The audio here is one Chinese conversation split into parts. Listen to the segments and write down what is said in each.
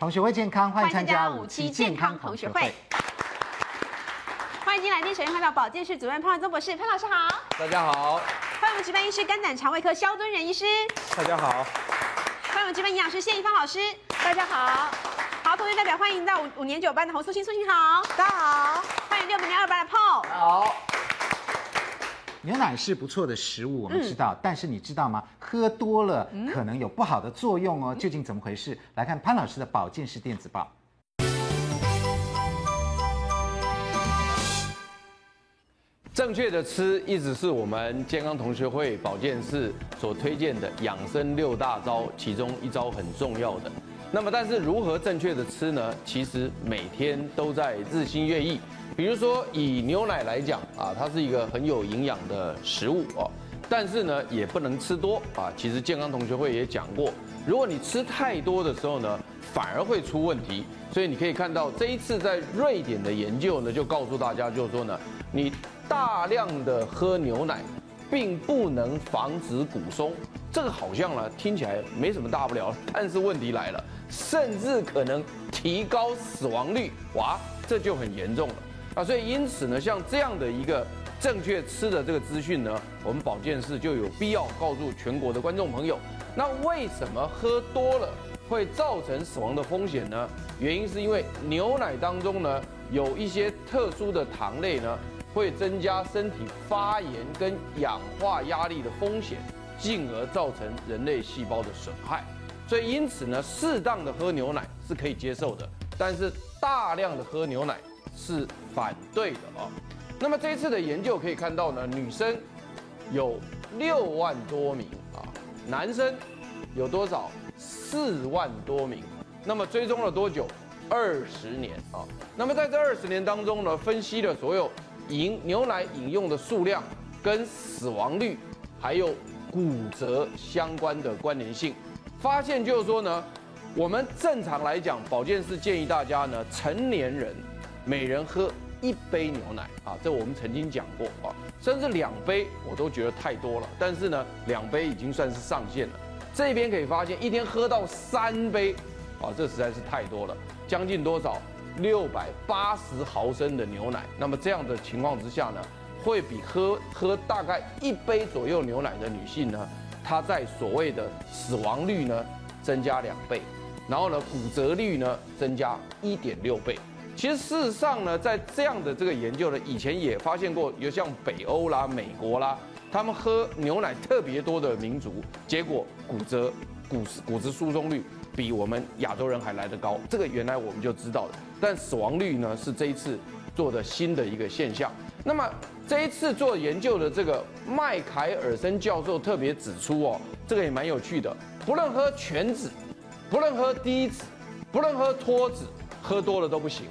同学会健康，欢迎参加五期健康同学会。欢迎进来，今天首先欢迎到保健室主任潘万宗博士，潘老师好。大家好。欢迎我们值班医师肝胆肠胃科肖敦仁医师。大家好。欢迎我们值班营养师谢一芳老师。大家好。好，同学代表欢迎到五五年九班的洪素心，素卿好。大家好。欢迎六年二班的 Paul。好。牛奶是不错的食物，我们知道，嗯、但是你知道吗？喝多了可能有不好的作用哦。究竟怎么回事？来看潘老师的保健室电子报。正确的吃一直是我们健康同学会保健室所推荐的养生六大招，其中一招很重要的。那么，但是如何正确的吃呢？其实每天都在日新月异。比如说，以牛奶来讲啊，它是一个很有营养的食物哦，但是呢，也不能吃多啊。其实健康同学会也讲过，如果你吃太多的时候呢，反而会出问题。所以你可以看到这一次在瑞典的研究呢，就告诉大家，就是说呢，你大量的喝牛奶，并不能防止骨松。这个好像呢听起来没什么大不了，但是问题来了，甚至可能提高死亡率，哇，这就很严重了。啊，所以因此呢，像这样的一个正确吃的这个资讯呢，我们保健室就有必要告诉全国的观众朋友。那为什么喝多了会造成死亡的风险呢？原因是因为牛奶当中呢有一些特殊的糖类呢，会增加身体发炎跟氧化压力的风险，进而造成人类细胞的损害。所以因此呢，适当的喝牛奶是可以接受的，但是大量的喝牛奶。是反对的啊。那么这一次的研究可以看到呢，女生有六万多名啊，男生有多少？四万多名。那么追踪了多久？二十年啊。那么在这二十年当中呢，分析了所有饮牛奶饮用的数量跟死亡率，还有骨折相关的关联性，发现就是说呢，我们正常来讲，保健室建议大家呢，成年人。每人喝一杯牛奶啊，这我们曾经讲过啊，甚至两杯我都觉得太多了。但是呢，两杯已经算是上限了。这边可以发现，一天喝到三杯啊，这实在是太多了，将近多少？六百八十毫升的牛奶。那么这样的情况之下呢，会比喝喝大概一杯左右牛奶的女性呢，她在所谓的死亡率呢增加两倍，然后呢，骨折率呢增加一点六倍。其实事实上呢，在这样的这个研究呢，以前也发现过，有像北欧啦、美国啦，他们喝牛奶特别多的民族，结果骨折、骨骨质疏松率比我们亚洲人还来得高。这个原来我们就知道的，但死亡率呢是这一次做的新的一个现象。那么这一次做研究的这个麦凯尔森教授特别指出哦，这个也蛮有趣的，不论喝全脂，不论喝低脂，不论喝脱脂，喝多了都不行。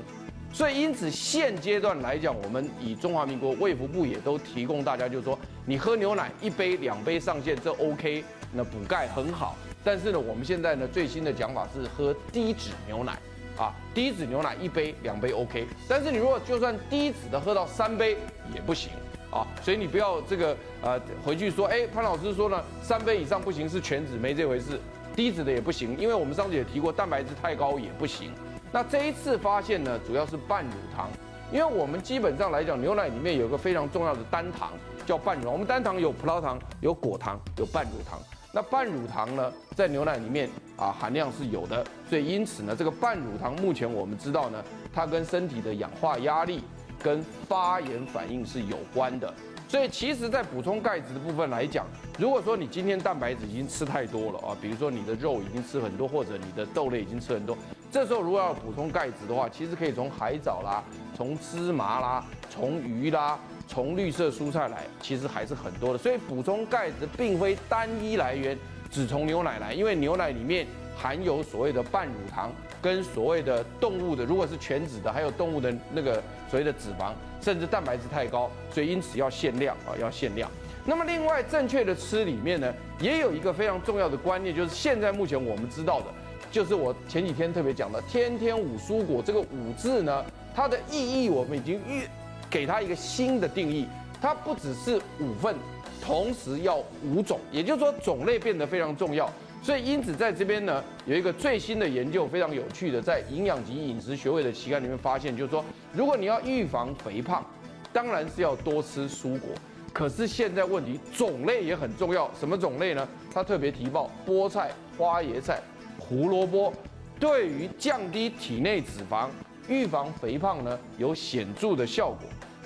所以，因此现阶段来讲，我们以中华民国卫福部也都提供大家，就是说，你喝牛奶一杯、两杯上限，这 OK，那补钙很好。但是呢，我们现在呢最新的讲法是喝低脂牛奶，啊，低脂牛奶一杯、两杯 OK。但是你如果就算低脂的喝到三杯也不行，啊，所以你不要这个呃回去说，哎，潘老师说呢，三杯以上不行，是全脂，没这回事，低脂的也不行，因为我们上次也提过，蛋白质太高也不行。那这一次发现呢，主要是半乳糖，因为我们基本上来讲，牛奶里面有个非常重要的单糖叫半乳糖。我们单糖有葡萄糖、有果糖、有半乳糖。那半乳糖呢，在牛奶里面啊含量是有的，所以因此呢，这个半乳糖目前我们知道呢，它跟身体的氧化压力跟发炎反应是有关的。所以其实，在补充钙质的部分来讲，如果说你今天蛋白质已经吃太多了啊，比如说你的肉已经吃很多，或者你的豆类已经吃很多，这时候如果要补充钙质的话，其实可以从海藻啦、从芝麻啦、从鱼啦、从绿色蔬菜来，其实还是很多的。所以补充钙质并非单一来源，只从牛奶来，因为牛奶里面含有所谓的半乳糖。跟所谓的动物的，如果是全脂的，还有动物的那个所谓的脂肪，甚至蛋白质太高，所以因此要限量啊，要限量。那么另外正确的吃里面呢，也有一个非常重要的观念，就是现在目前我们知道的，就是我前几天特别讲的“天天五蔬果”这个“五”字呢，它的意义我们已经预给它一个新的定义，它不只是五份，同时要五种，也就是说种类变得非常重要。所以因此在这边呢，有一个最新的研究非常有趣的，在营养及饮食学会的期刊里面发现，就是说，如果你要预防肥胖，当然是要多吃蔬果。可是现在问题种类也很重要，什么种类呢？他特别提报菠菜、花椰菜、胡萝卜，对于降低体内脂肪、预防肥胖呢，有显著的效果。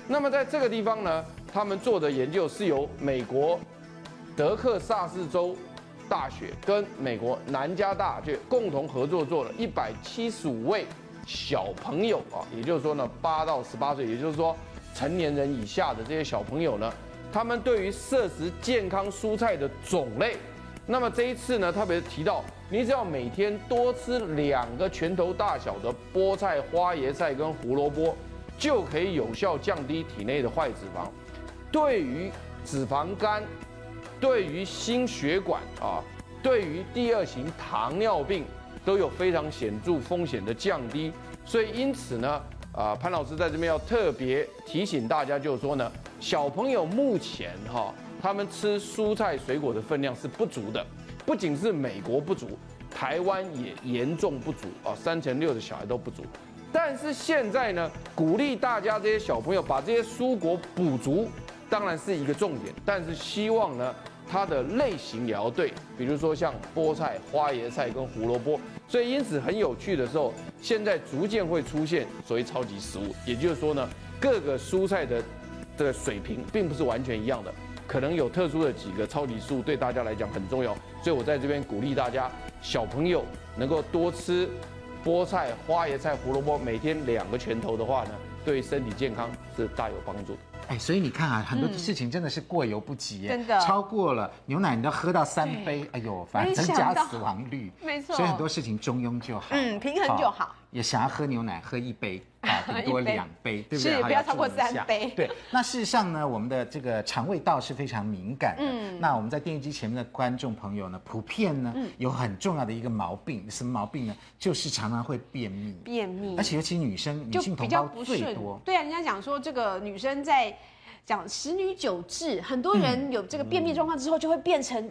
那么在这个地方呢，他们做的研究是由美国德克萨斯州大学跟美国南加大就共同合作做了一百七十五位小朋友啊，也就是说呢，八到十八岁，也就是说成年人以下的这些小朋友呢，他们对于摄食健康蔬菜的种类，那么这一次呢，特别提到，你只要每天多吃两个拳头大小的菠菜、花椰菜跟胡萝卜，就可以有效降低体内的坏脂肪，对于脂肪肝。对于心血管啊，对于第二型糖尿病都有非常显著风险的降低，所以因此呢，啊潘老师在这边要特别提醒大家，就是说呢，小朋友目前哈，他们吃蔬菜水果的分量是不足的，不仅是美国不足，台湾也严重不足啊，三成六的小孩都不足。但是现在呢，鼓励大家这些小朋友把这些蔬果补足，当然是一个重点，但是希望呢。它的类型也要对，比如说像菠菜、花椰菜跟胡萝卜，所以因此很有趣的时候，现在逐渐会出现所谓超级食物，也就是说呢，各个蔬菜的的水平并不是完全一样的，可能有特殊的几个超级食物对大家来讲很重要，所以我在这边鼓励大家，小朋友能够多吃菠菜、花椰菜、胡萝卜，每天两个拳头的话呢，对身体健康是大有帮助的。哎，所以你看啊，很多事情真的是过犹不及，真的。超过了牛奶，你都喝到三杯，哎呦，反正增加死亡率，没错。所以很多事情中庸就好，嗯，平衡就好。也想要喝牛奶，喝一杯啊，顶 多两杯，对不对？是，不要超过三杯。对，那事实上呢，我们的这个肠胃道是非常敏感的。嗯。那我们在电视机前面的观众朋友呢，普遍呢有很重要的一个毛病，什么毛病呢？就是常常会便秘。便秘。而且尤其女生，女性同胞最多。对啊，人家讲说这个女生在。讲十女九痔，很多人有这个便秘状况之后，就会变成，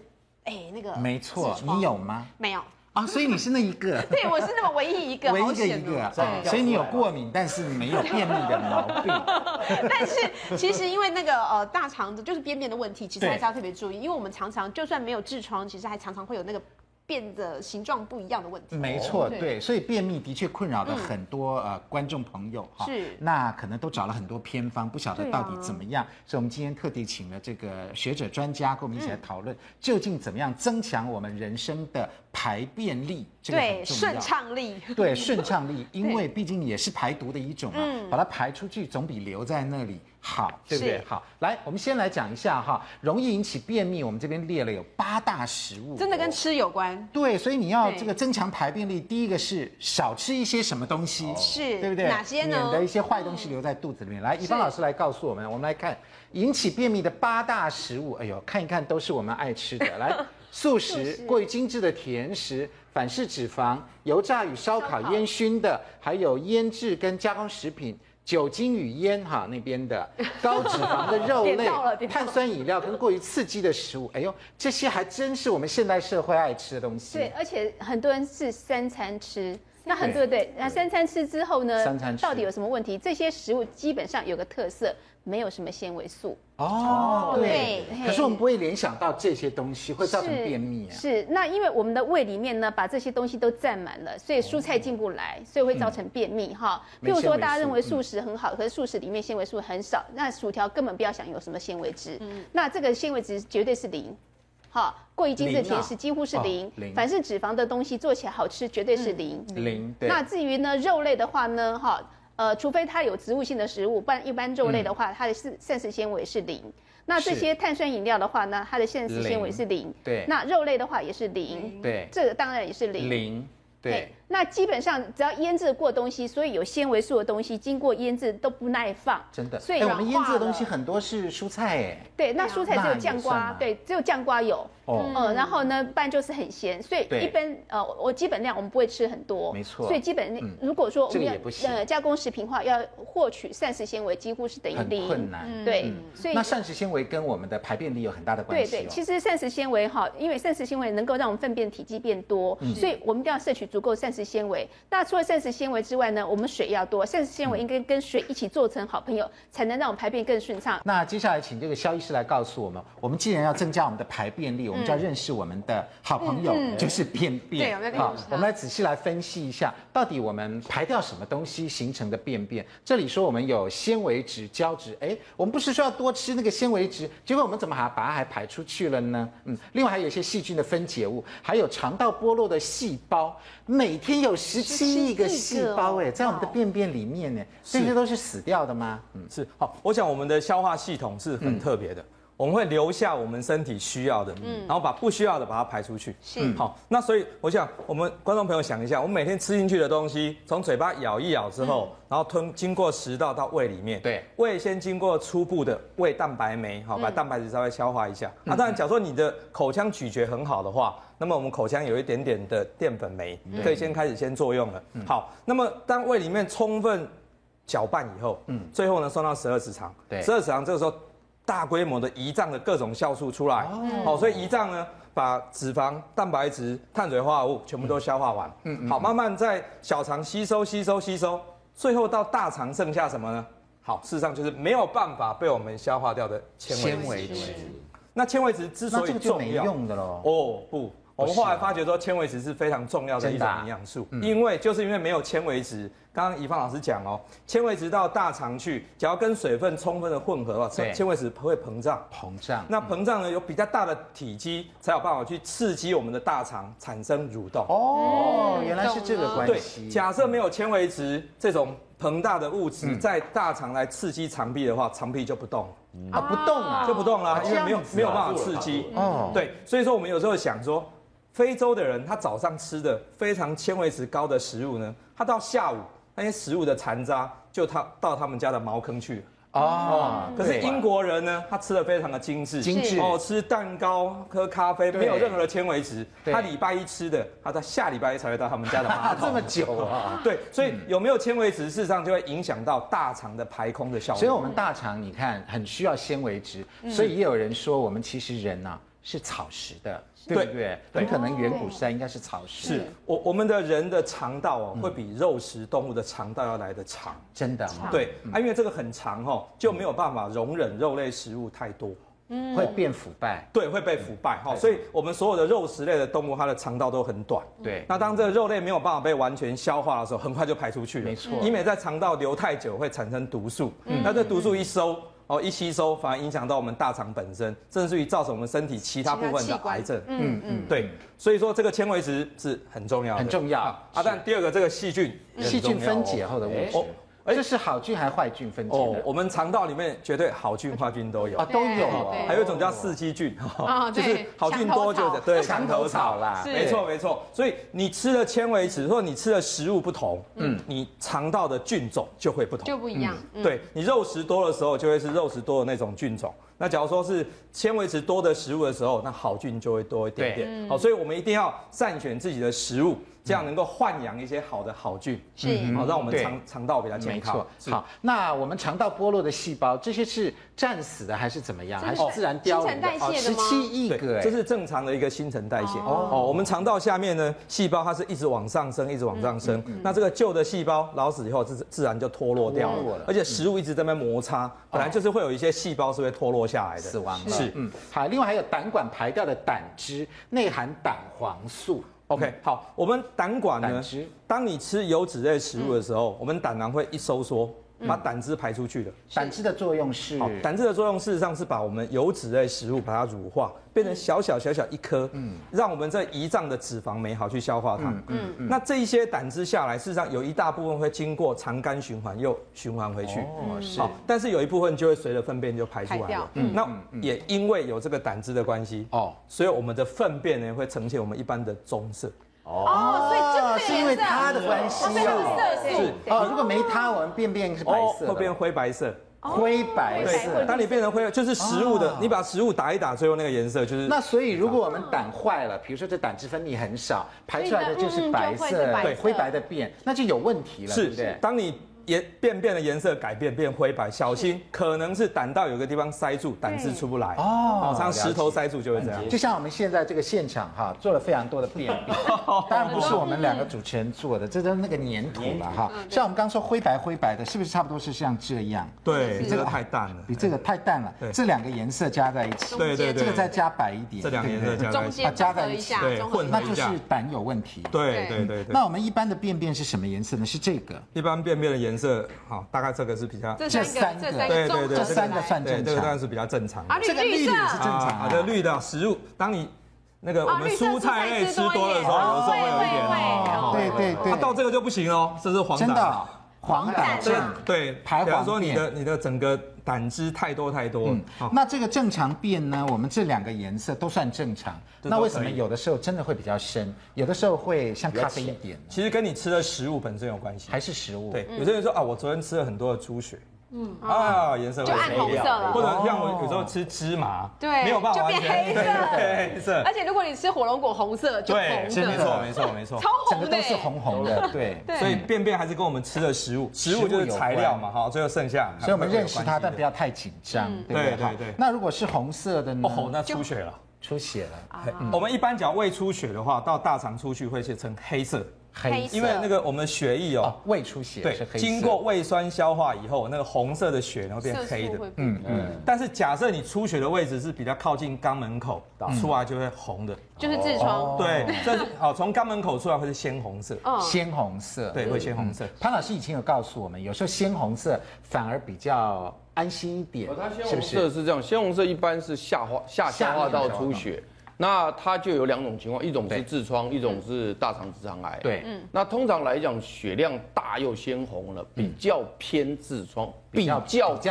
哎、嗯，那个没错，你有吗？没有啊，所以你是那一个。对，我是那么唯一一个，唯一的一个，对，所以你有过敏，但是没有便秘的毛病。但是其实因为那个呃大肠子就是便便的问题，其实还是要特别注意，因为我们常常就算没有痔疮，其实还常常会有那个。变得形状不一样的问题，没错，对，所以便秘的确困扰了很多呃观众朋友哈，是，那可能都找了很多偏方，不晓得到底怎么样，所以我们今天特地请了这个学者专家跟我们一起来讨论，究竟怎么样增强我们人生的排便力，这个很重要，对，顺畅力，对，顺畅力，因为毕竟也是排毒的一种嘛，把它排出去总比留在那里。好，对不对？好，来，我们先来讲一下哈，容易引起便秘，我们这边列了有八大食物，真的跟吃有关。对，所以你要这个增强排便力，第一个是少吃一些什么东西，是，对不对？哪些呢？免得一些坏东西留在肚子里面。来，一芳老师来告诉我们，我们来看引起便秘的八大食物。哎呦，看一看都是我们爱吃的。来，素食、过于精致的甜食、反式脂肪、油炸与烧烤、烟熏的，还有腌制跟加工食品。酒精与烟哈那边的 高脂肪的肉类、碳酸饮料跟过于刺激的食物，哎呦，这些还真是我们现代社会爱吃的东西。对，而且很多人是三餐吃，那很多对，那三餐吃之后呢，三餐吃。到底有什么问题？这些食物基本上有个特色。没有什么纤维素。哦，对，可是我们不会联想到这些东西会造成便秘啊。是，那因为我们的胃里面呢，把这些东西都占满了，所以蔬菜进不来，所以会造成便秘哈。譬如说，大家认为素食很好，可是素食里面纤维素很少，那薯条根本不要想有什么纤维质。嗯，那这个纤维质绝对是零，哈，过于精致甜食几乎是零，反式脂肪的东西做起来好吃绝对是零。零。那至于呢，肉类的话呢，哈。呃，除非它有植物性的食物，不然一般肉类的话，它的膳膳食纤维是零。那这些碳酸饮料的话呢，它的膳食纤维是零。对。那肉类的话也是零。对。这个当然也是零。零。对。那基本上只要腌制过东西，所以有纤维素的东西，经过腌制都不耐放。真的，所以哎我们腌制的东西很多是蔬菜哎。对，那蔬菜只有酱瓜，对，只有酱瓜有。哦。嗯，然后呢，不然就是很咸，所以一般呃，我基本量我们不会吃很多，没错。所以基本嗯。如果说我们要呃加工食品的话，要获取膳食纤维几乎是等于很零，困难。对嗯，所以那膳食纤维跟我们的排便力有很大的关系、哦。对对，其实膳食纤维哈，因为膳食纤维能够让我们粪便体积变多，嗯。所以我们一定要摄取足够膳食纤维。那除了膳食纤维之外呢，我们水要多，膳食纤维应该跟水一起做成好朋友，才能让我们排便更顺畅。那接下来请这个肖医师来告诉我们，我们既然要增加我们的排便力，我们就要认识我们的好朋友，就是便便。对我们要认识我们来仔细来分析一下，到底我们排掉什么东西形成的便便？这里说我们有纤维质、胶质，哎，我们不是说要多吃那个纤维质，结果我们怎么还把它还排出去了呢？嗯，另外还有一些细菌的分解物，还有肠道剥落的细胞，每天有十七亿个细胞，哎，在我们的便便里面呢，这些都是死掉的吗？嗯，是。好，我想我们的消化系统是很特别的，嗯我们会留下我们身体需要的，嗯然后把不需要的把它排出去。是。好，那所以我想我们观众朋友想一下，我们每天吃进去的东西，从嘴巴咬一咬之后，然后吞经过食道到胃里面，对。胃先经过初步的胃蛋白酶，好，把蛋白质稍微消化一下。啊，当然，假如说你的口腔咀嚼很好的话，那么我们口腔有一点点的淀粉酶，可以先开始先作用了。好，那么当胃里面充分搅拌以后，嗯，最后呢送到十二指肠，对。十二指肠这个时候大规模的胰脏的各种酵素出来，好，所以胰脏呢把脂肪、蛋白质、碳水化合物全部都消化完，嗯，好，慢慢在小肠吸收、吸收、吸收，最后到大肠剩下什么呢？好，事实上就是没有办法被我们消化掉的纤维质。纤维质，那纤维质之那所以重要，用的喽。哦不，我们后来发觉说纤维质是非常重要的一种营养素，因为就是因为没有纤维质，刚刚怡芳老师讲哦，纤维质到大肠去，只要跟水分充分的混合的话，对。纤维质会膨胀。膨胀，那膨胀呢，有比较大的体积，才有办法去刺激我们的大肠产生蠕动。哦，原来是这个关对系。，假设没有纤维质这种膨大的物质嗯。在大肠来刺激肠壁的话，肠壁就不动，啊不动啊，就不动了，因为没有没有办法刺激。哦，对，所以说我们有时候想说，非洲的人他早上吃的非常纤维值高的食物呢，他到下午那些食物的残渣就他到他们家的茅坑去了。哦，对可是英国人呢，他吃的非常的精致，精致哦，吃蛋糕、喝咖啡，对没有任何的纤维质。他礼拜一吃的，他到下礼拜一才会到他们家的马啊，桶。这么久啊。对，所以有没有纤维质，事实上就会影响到大肠的排空的效果。所以，我们大肠你看很需要纤维质，所以也有人说我们其实人呐、是草食的，对不对？很可能远古时代应该是草食，是我我们的人的肠道哦，会比肉食动物的肠道要来的长。真的哈、对啊，因为这个很长哦，就没有办法容忍肉类食物太多，会变腐败。对，会被腐败哈。所以我们所有的肉食类的动物，它的肠道都很短。对，那当这个肉类没有办法被完全消化的时候，很快就排出去了。没错因为在肠道留太久会产生毒素，那这毒素一收。哦，一吸收反而影响到我们大肠本身，甚至于造成我们身体其他部分的癌症。嗯嗯，对，所以说这个纤维质是很重要的，很重要啊。啊但第二个这个细菌细菌分解后的物质哦，这是好菌还是坏菌分解哦的？，我们肠道里面绝对好菌坏菌都有啊，，都有还有一种叫四季菌，哦就是好菌多就对墙头草啦是没错没错。所以你吃的纤维质或者你吃的食物不同，嗯，你肠道的菌种就会不同，就不一样。嗯，对你肉食多的时候，就会是肉食多的那种菌种。那假如说是纤维质多的食物的时候，那好菌就会多一点点。好，所以我们一定要善选自己的食物，这样能够豢养一些好的好菌，是好让我们肠肠道比较健康没错。。好，那我们肠道剥落的细胞，这些是战死的还是怎么样？还是自然凋零的？新陈代谢的吗十七亿个这是正常的一个新陈代谢。哦，我们肠道下面呢，细胞它是一直往上升，一直往上升。那这个旧的细胞老死以后，自自然就脱落掉了了，而且食物一直在那摩擦，本来就是会有一些细胞是会脱落下来的，死亡了。是，嗯，好，另外还有胆管排掉的胆汁，内含胆黄素。OK，好，我们胆管呢胆汁，当你吃油脂类食物的时候，我们胆囊会一收缩，把胆汁排出去的。胆汁的作用是好，胆汁的作用事实上是把我们油脂类食物把它乳化，变成小小小小一颗，嗯，让我们这胰脏的脂肪酶好去消化它。嗯嗯。那这一些胆汁下来，事实上有一大部分会经过肠肝循环又循环回去。哦，是好，但是有一部分就会随着粪便就排出来了。嗯，那也因为有这个胆汁的关系，哦，所以我们的粪便呢会呈现我们一般的棕色。哦，所以就是是因为它的关系哦。色素是哦，如果没它，我们便便是白色的，会变灰白色。灰白对色。当你变成灰，就是食物的哦，你把食物打一打，最后那个颜色就是。那所以，如果我们胆坏了，比如说这胆汁分泌很少，排出来的就是白色，对，灰白的便，那就有问题了，是不对是，？当你。颜便便的颜色改变变灰白，小心可能是胆道有个地方塞住，胆汁出不来哦，像石头塞住就会这样。就像我们现在这个现场哈，做了非常多的便便，当然不是我们两个主持人做的，这都是那个粘土了哈。像我们刚刚说灰白灰白的，是不是差不多是像这样？对，比这个太淡了，比这个太淡了。这两个颜色加在一起，对对对，这个再加白一点，这两个颜色加在一起，加在一起，对，混那就是胆有问题。对对对对。那我们一般的便便是什么颜色呢？是这个。一般便便的颜色，好。大概这个是比较这三个，对对对，这三个算正常，这个当然是比较正常。啊，这个绿的也是正常。好的，绿的食物，当你那个我们蔬菜类吃多的时候，有时候会有一点哦。对对对。它到这个就不行哦，这是黄疸。真的，黄疸症。对，排黄。比方说你的你的整个胆汁太多太多。嗯那这个正常便呢？我们这两个颜色都算正常。那为什么有的时候真的会比较深，有的时候会像咖啡一点？其实跟你吃的食物本身有关系，还是食物？对，有些人说啊，我昨天吃了很多的猪血。嗯。啊，颜色会暗红色了，或者像我有时候吃芝麻，对，没有办法就变黑色，黑色。而且如果你吃火龙果，红色就红色，没错没错没错，超红的，都是红红的，对。所以便便还是跟我们吃的食物，食物就是材料嘛，哈，最后剩下，所以我们认识它，但不要太紧张，对对？对。那如果是红色的呢？哦，那出血了，出血了。我们一般讲胃出血的话，到大肠出去会写成黑色。黑，因为那个我们的血液哦，胃出血，对，经过胃酸消化以后，那个红色的血然后变黑的，嗯嗯。但是假设你出血的位置是比较靠近肛门口，出来就会红的，就是痔疮。对，这是好，从肛门口出来会是鲜红色，鲜红色，对，会鲜红色。潘老师以前有告诉我们，有时候鲜红色反而比较安心一点，是不是？色是这样，鲜红色一般是下化下消化道。出血。那它就有两种情况，一种是痔疮，一种是大肠直肠癌。对，嗯。那通常来讲，血量大又鲜红了，比较偏痔疮，比较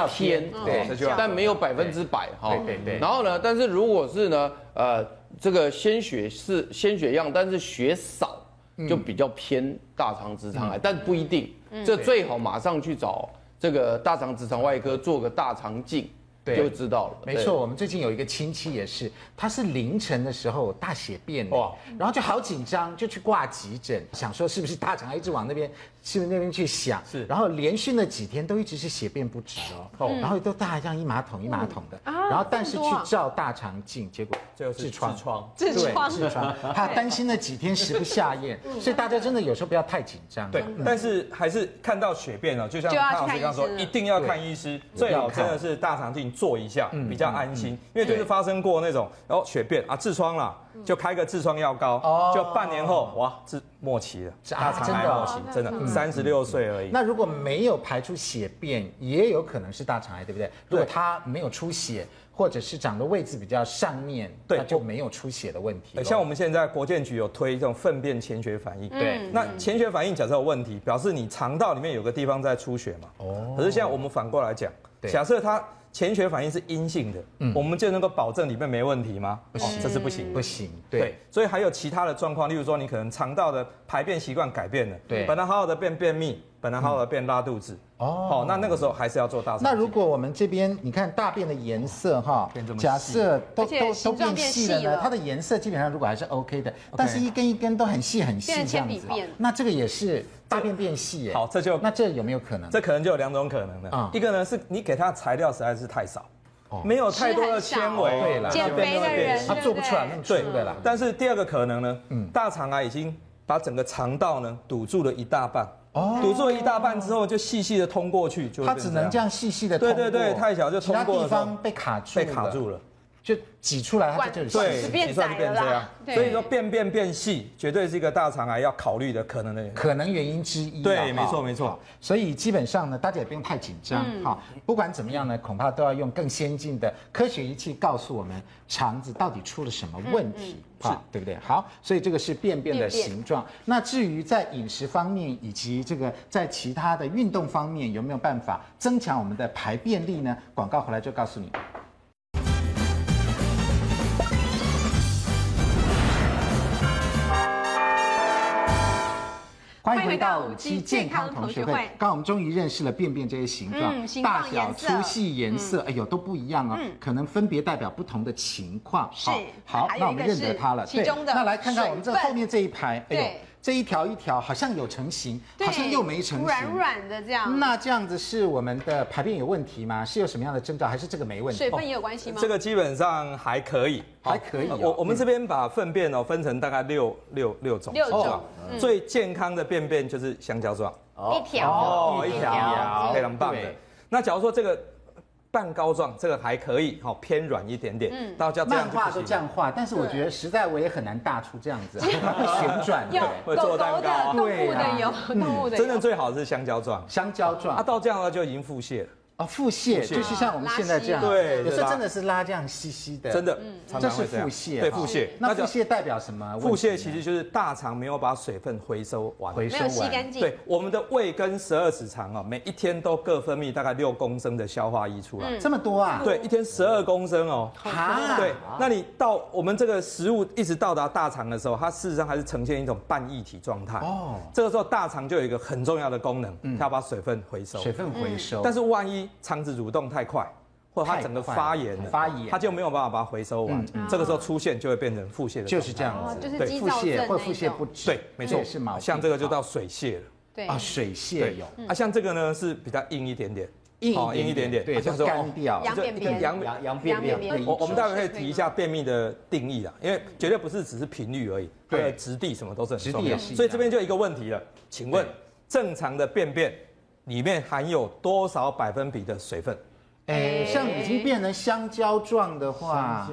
偏，对，但没有百分之百哈。对对对。然后呢，但是如果是呢，呃，这个鲜血是鲜血样，但是血少，就比较偏大肠直肠癌，但不一定。这最好马上去找这个大肠直肠外科做个大肠镜。对，就知道了。没错，我们最近有一个亲戚也是，他是凌晨的时候大血便，哇，然后就好紧张，就去挂急诊，想说是不是大肠癌，一直往那边，是不是那边去想，是，然后连续那几天都一直是血便不止哦，然后都大像一马桶一马桶的，然后但是去照大肠镜，结果最后痔疮，痔疮，痔疮，他担心那几天食不下咽，所以大家真的有时候不要太紧张。对，但是还是看到血便了，就像潘老师刚刚说，一定要看医师，最好真的是大肠镜。做一下比较安心，因为就是发生过那种，然后血便啊痔疮啦，就开个痔疮药膏，就半年后哇，痔末期了，是大肠癌末期，真的三十六岁而已。那如果没有排出血便，也有可能是大肠癌，对不对？如果它没有出血，或者是长的位置比较上面，对，就没有出血的问题。像我们现在国健局有推这种粪便潜血反应，对，那潜血反应假设有问题，表示你肠道里面有个地方在出血嘛。哦。可是现在我们反过来讲，假设它。潜血反应是阴性的，嗯，我们就能够保证里面没问题吗？不行，这是不行，不行。对，所以还有其他的状况，例如说你可能肠道的排便习惯改变了，对，本来好好的便便秘，本来好好的便拉肚子，哦，好，那那个时候还是要做大肠。那如果我们这边你看大便的颜色哈，假设都都都变细了呢，它的颜色基本上如果还是 OK 的，但是一根一根都很细很细这样子，那这个也是。大便变细耶，好，这就那这有没有可能？这可能就有两种可能的啊。一个呢是你给它材料实在是太少，没有太多的纤维，对了，减肥的人他做不出来那么粗的啦。但是第二个可能呢，嗯，大肠啊已经把整个肠道呢堵住了一大半，哦，堵住了一大半之后就细细的通过去，就它只能这样细细的通过，对对对，太小就通过地方被卡住，被卡住了。就挤出来，它就对，挤出来就变这样。所以说便便变细，绝对是一个大肠癌要考虑的可能的可能原因之一。对，没错没错。所以基本上呢，大家也不用太紧张。哈，不管怎么样呢，恐怕都要用更先进的科学仪器告诉我们肠子到底出了什么问题，是，对不对？好，所以这个是便便的形状。那至于在饮食方面以及这个在其他的运动方面，有没有办法增强我们的排便力呢？广告回来就告诉你。欢迎回到五期健康同学会。刚刚我们终于认识了便便这些形状、嗯、大小、粗细、颜色，哎呦都不一样哦，嗯、可能分别代表不同的情况。是，好，那我们认得它了。其中的，那来看看我们这后面这一排，哎呦。这一条一条好像有成型，好像又没成型，软软的这样。那这样子是我们的排便有问题吗？是有什么样的征兆，还是这个没问题？水分也有关系吗？这个基本上还可以，还可以。我我们这边把粪便哦分成大概六六六种。六种。最健康的便便就是香蕉状，一条哦，一条，非常棒的。那假如说这个。半膏状这个还可以，好偏软一点点。嗯，到叫漫画都这样画，但是我觉得实在我也很难大出这样子，会 旋转，会做蛋糕，动物的有，动物的。真的最好是香蕉状，香蕉状。啊，到这样的话就已经腹泻了。哦，腹泻就是像我们现在这样，对，有时候真的是拉这样稀稀的，真的，这是腹泻，对，腹泻。那腹泻代表什么？腹泻其实就是大肠没有把水分回收完，回收完，吸干净。对，我们的胃跟十二指肠啊，每一天都各分泌大概六公升的消化液出来，这么多啊？对，一天十二公升哦。啊，对，那你到我们这个食物一直到达大肠的时候，它事实上还是呈现一种半液体状态。哦，这个时候大肠就有一个很重要的功能，它要把水分回收。水分回收。但是万一肠子蠕动太快，或者它整个发炎了，发炎，它就没有办法把它回收完。这个时候出现就会变成腹泻的，就是这样子。对，腹泻或腹泻不止。对，没错，是毛。像这个就到水泻了。对啊，水泻有。啊，像这个呢是比较硬一点点，硬硬一点点，对，就是干掉。羊便便，羊羊便便。我我们待会可以提一下便秘的定义啦，因为绝对不是只是频率而已，对，质地什么都是很重要。所以这边就一个问题了，请问正常的便便里面含有多少百分比的水分？哎，像已经变成香蕉状的话，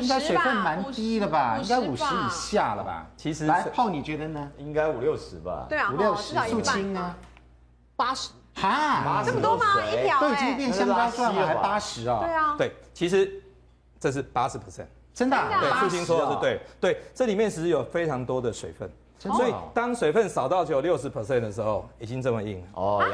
应该水分蛮低的吧？应该五十以下了吧？其实，来泡你觉得呢？应该五六十吧？对啊，五六十。素清呢？八十。哈，这么多吗？一条都已经变香蕉状了，还八十啊？对啊。对，其实这是八十 percent，真的。对，素清说的是对。对，这里面其实有非常多的水分。所以当水分少到只有六十 percent 的时候，已经这么硬了。哦，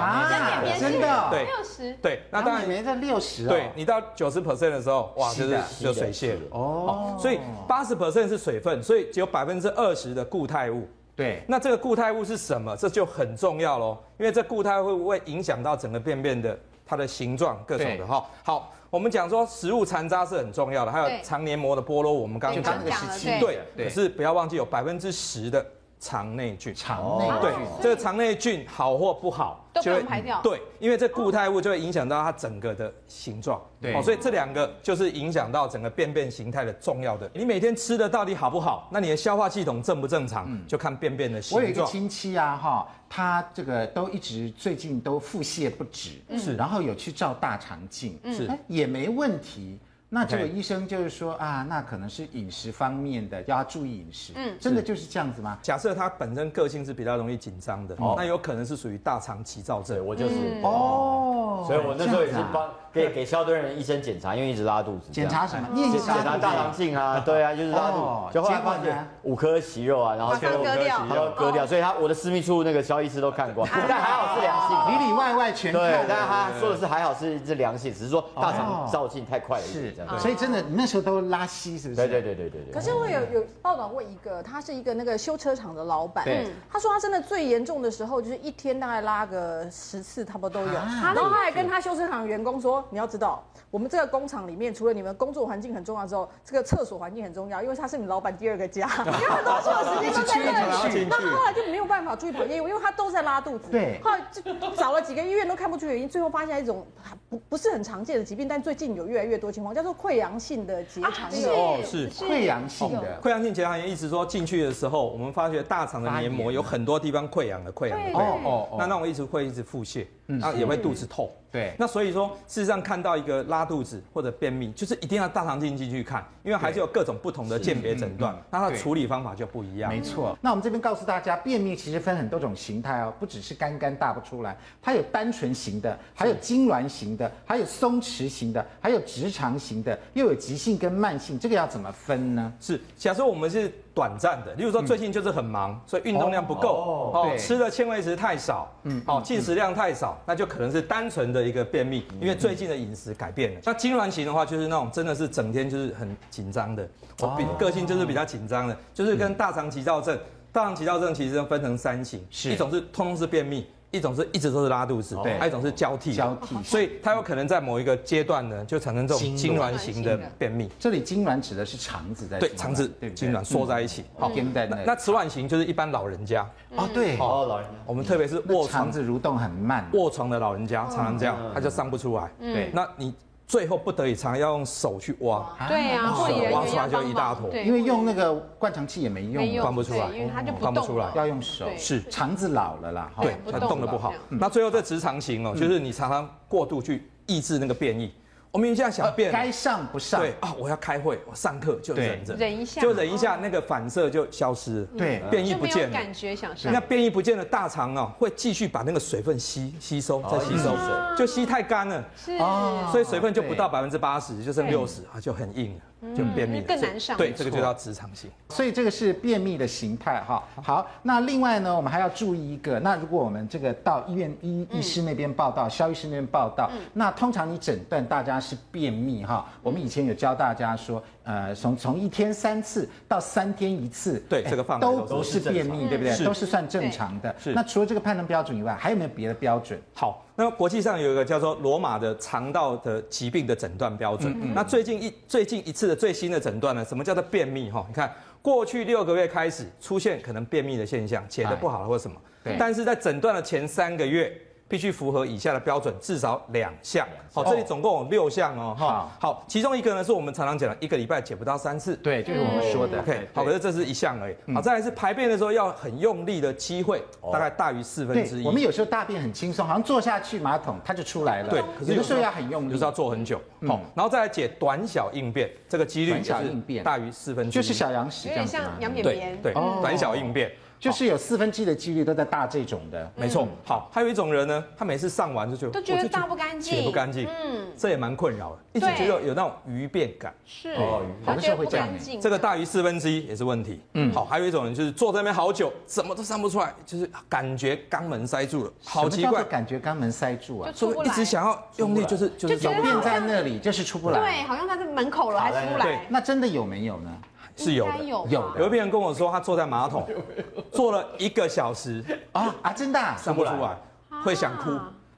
真的，对，六十，对，那当然没在六十，对，你到九十 percent 的时候，哇，就是就水泄了。哦。所以八十 percent 是水分，所以只有百分之二十的固态物。对，那这个固态物是什么？这就很重要喽，因为这固态会不会影响到整个便便的它的形状各种的哈。好，我们讲说食物残渣是很重要的，还有肠黏膜的剥落，我们刚刚讲那个十七，对，可是不要忘记有百分之十的。肠内菌，肠内对这个肠内菌好或不好，都不能排掉。对，因为这固态物就会影响到它整个的形状。对，所以这两个就是影响到整个便便形态的重要的。你每天吃的到底好不好？那你的消化系统正不正常？就看便便的形状。我有一个亲戚啊，哈，他这个都一直最近都腹泻不止，是，然后有去照大肠镜，是，也没问题。那这个医生就是说啊，那可能是饮食方面的，要注意饮食。嗯，真的就是这样子吗？假设他本身个性是比较容易紧张的，哦，那有可能是属于大肠急躁症。我就是哦，所以我那时候也是帮给给萧敦仁医生检查，因为一直拉肚子。检查什么？检查大肠镜啊，对啊，就是拉肚子。就后来发现五颗息肉啊，然后就割掉，割掉。所以他我的私密处那个肖医师都看过，但还好是良性，里里外外全看。对，但是他说的是还好是是良性，只是说大肠照镜太快了。是，所以真的。那时候都拉稀，是不是？对对对对对对。可是我有有报道过一个，他是一个那个修车厂的老板，对，他说他真的最严重的时候，就是一天大概拉个十次，差不多都有。然后他还跟他修车厂员工说：“你要知道，我们这个工厂里面，除了你们工作环境很重要之后，这个厕所环境很重要，因为它是你老板第二个家，因为很多时候时间都在那里。那后来就没有办法出去跑业务，因为他都在拉肚子。对，后来就找了几个医院都看不出原因，最后发现一种不不是很常见的疾病，但最近有越来越多情况，叫做溃疡性。的结肠炎。哦，是溃疡性的。溃疡性结肠炎，意思说进去的时候，我们发觉大肠的黏膜有很多地方溃疡的溃疡的哦哦，那那我一直会一直腹泻，然后也会肚子痛。对，那所以说事实上看到一个拉肚子或者便秘，就是一定要大肠镜进去看，因为还是有各种不同的鉴别诊断，那它的处理方法就不一样。没错，那我们这边告诉大家，便秘其实分很多种形态哦，不只是干干大不出来，它有单纯型的，还有痉挛型的，还有松弛型的，还有直肠型的，又有急性跟慢性，这个要怎么分呢？是，假设我们是。短暂的，例如说最近就是很忙，所以运动量不够，哦，吃的纤维质太少，嗯，哦，进食量太少，那就可能是单纯的一个便秘，因为最近的饮食改变了。那痉挛型的话，就是那种真的是整天就是很紧张的，我比个性就是比较紧张的，就是跟大肠急躁症。大肠急躁症其实分成三型，一种是通通是便秘。一种是一直都是拉肚子，对还有一种是交替，交替，所以它有可能在某一个阶段呢，就产生这种痉挛。型的便秘。这里痉挛指的是肠子。在对肠子对痉挛缩在一起。好，那那迟缓型就是一般老人家。啊，对。哦，老人家，我们特别是卧床。肠子蠕动很慢，卧床的老人家常常这样，他就上不出来。对，那你。最后不得已，常要用手去挖。对啊，挖出来就一大坨。因为用那个灌肠器也没用，灌不出来，因为它就关不出来，要用手。是肠子老了啦，对，它动的不好。那最后这直肠型哦，就是你常常过度去抑制那个便意。我们一下想变，该上不上。对啊，我要开会，我上课就忍着，忍一下，就忍一下，那个反射就消失了。对，变异不见了，感觉想上。那变异不见了，大肠哦会继续把那个水分吸吸收，再吸收水，就吸太干了。是哦，所以水分就不到百分之八十，就剩六十啊，就很硬了。就便秘更难上，对，这个就叫直肠型。所以这个是便秘的形态哈。好，那另外呢，我们还要注意一个，那如果我们这个到医院医医师那边报道，肖医师那边报道，那通常你诊断大家是便秘哈。我们以前有教大家说，呃，从从一天三次到三天一次，对，这个范围都不是便秘，对不对？都是算正常的。是。那除了这个判断标准以外，还有没有别的标准？好。那么国际上有一个叫做罗马的肠道的疾病的诊断标准。那最近一最近一次的最新的诊断呢？什么叫做便秘？哈，你看过去六个月开始出现可能便秘的现象，解的不好了或什么。但是在诊断的前三个月。必须符合以下的标准，至少两项。好，这里总共有六项哦。哈，好，其中一个呢是我们常常讲的，一个礼拜解不到三次。对，就是我们说的。OK，好，可是这是一项而已。好，再来是排便的时候要很用力的机会，大概大于四分之一。我们有时候大便很轻松，好像坐下去马桶它就出来了。对，可是有时候要很用力，就是要坐很久。好，然后再来解短小应便，这个几率小应便大于四分之一，就是小羊屎这样子。像羊便便。对，短小应便。就是有四分之一的几率都在大这种的，没错。好，还有一种人呢，他每次上完就觉得都觉得大不干净，解不干净，嗯，这也蛮困扰的，一直觉得有那种鱼便感，是。哦，好的时候会这样。这个大于四分之一也是问题，嗯，好，还有一种人就是坐在那边好久，怎么都上不出来，就是感觉肛门塞住了，好奇怪，感觉肛门塞住啊，就一直想要用力，就是就是有便在那里，就是出不来，对，好像他在门口了还出不来，那真的有没有呢？是有的，有有有一个人跟我说，他坐在马桶 坐了一个小时。啊？啊，真的上不出来，会想哭，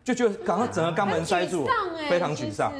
就觉得刚刚整个肛门塞住，非常沮丧。